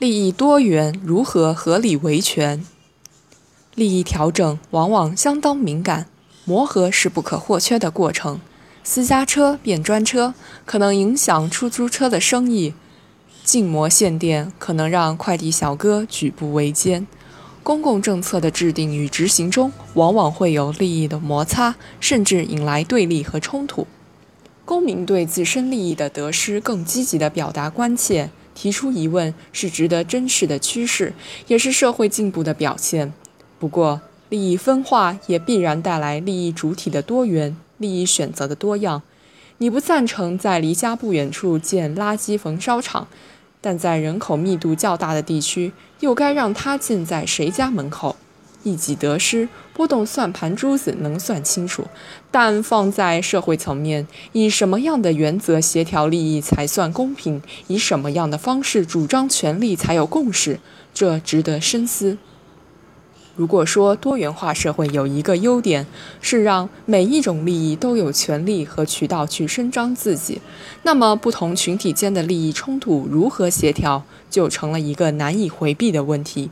利益多元如何合理维权？利益调整往往相当敏感，磨合是不可或缺的过程。私家车变专车可能影响出租车的生意，禁摩限电可能让快递小哥举步维艰。公共政策的制定与执行中，往往会有利益的摩擦，甚至引来对立和冲突。公民对自身利益的得失更积极地表达关切。提出疑问是值得珍视的趋势，也是社会进步的表现。不过，利益分化也必然带来利益主体的多元、利益选择的多样。你不赞成在离家不远处建垃圾焚烧厂，但在人口密度较大的地区，又该让它建在谁家门口？一己得失，拨动算盘珠子能算清楚，但放在社会层面，以什么样的原则协调利益才算公平？以什么样的方式主张权利才有共识？这值得深思。如果说多元化社会有一个优点，是让每一种利益都有权利和渠道去伸张自己，那么不同群体间的利益冲突如何协调，就成了一个难以回避的问题。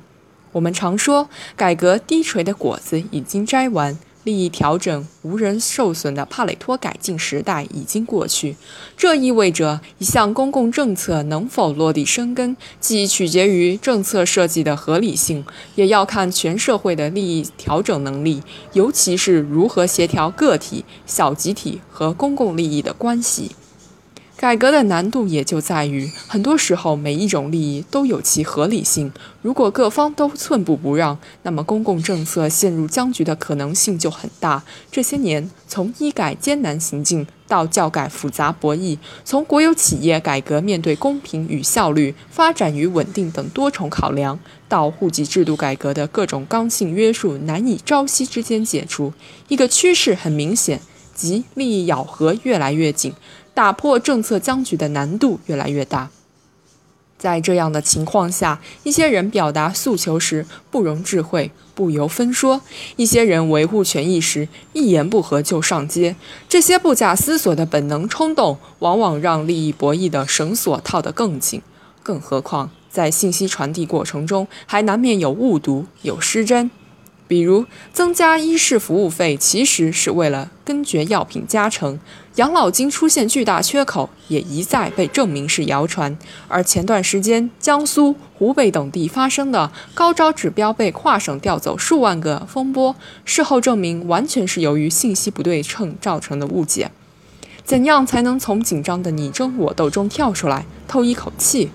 我们常说，改革低垂的果子已经摘完，利益调整无人受损的帕累托改进时代已经过去。这意味着，一项公共政策能否落地生根，既取决于政策设计的合理性，也要看全社会的利益调整能力，尤其是如何协调个体、小集体和公共利益的关系。改革的难度也就在于，很多时候每一种利益都有其合理性。如果各方都寸步不让，那么公共政策陷入僵局的可能性就很大。这些年，从医改艰难行进到教改复杂博弈，从国有企业改革面对公平与效率、发展与稳定等多重考量，到户籍制度改革的各种刚性约束难以朝夕之间解除，一个趋势很明显，即利益咬合越来越紧。打破政策僵局的难度越来越大。在这样的情况下，一些人表达诉求时不容智慧、不由分说；一些人维护权益时一言不合就上街。这些不假思索的本能冲动，往往让利益博弈的绳索套得更紧。更何况，在信息传递过程中，还难免有误读、有失真。比如，增加医事服务费，其实是为了根绝药品加成。养老金出现巨大缺口，也一再被证明是谣传。而前段时间，江苏、湖北等地发生的高招指标被跨省调走数万个风波，事后证明完全是由于信息不对称造成的误解。怎样才能从紧张的你争我斗中跳出来，透一口气？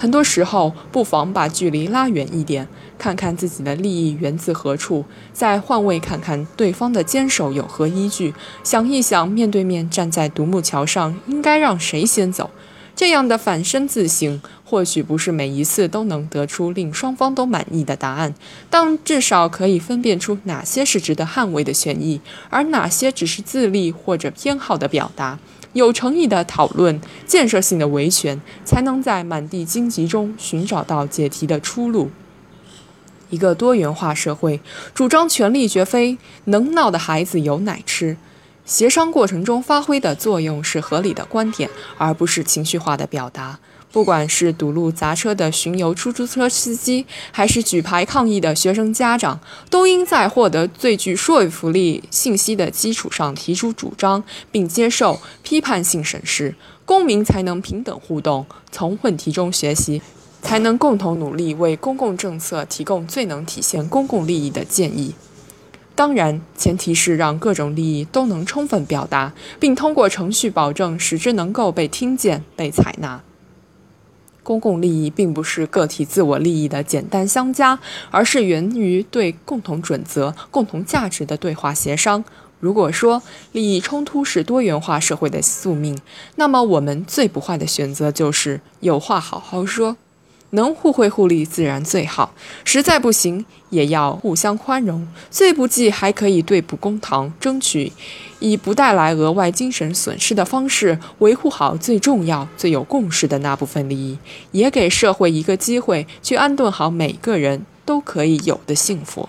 很多时候，不妨把距离拉远一点。看看自己的利益源自何处，再换位看看对方的坚守有何依据，想一想面对面站在独木桥上，应该让谁先走？这样的反身自省，或许不是每一次都能得出令双方都满意的答案，但至少可以分辨出哪些是值得捍卫的权益，而哪些只是自利或者偏好的表达。有诚意的讨论，建设性的维权，才能在满地荆棘中寻找到解题的出路。一个多元化社会，主张权力绝非能闹的孩子有奶吃。协商过程中发挥的作用是合理的观点，而不是情绪化的表达。不管是堵路砸车的巡游出租车司机，还是举牌抗议的学生家长，都应在获得最具说服力信息的基础上提出主张，并接受批判性审视。公民才能平等互动，从问题中学习。才能共同努力为公共政策提供最能体现公共利益的建议。当然，前提是让各种利益都能充分表达，并通过程序保证使之能够被听见、被采纳。公共利益并不是个体自我利益的简单相加，而是源于对共同准则、共同价值的对话协商。如果说利益冲突是多元化社会的宿命，那么我们最不坏的选择就是有话好好说。能互惠互利自然最好，实在不行也要互相宽容。最不济还可以对簿公堂，争取以不带来额外精神损失的方式维护好最重要、最有共识的那部分利益，也给社会一个机会去安顿好每个人都可以有的幸福。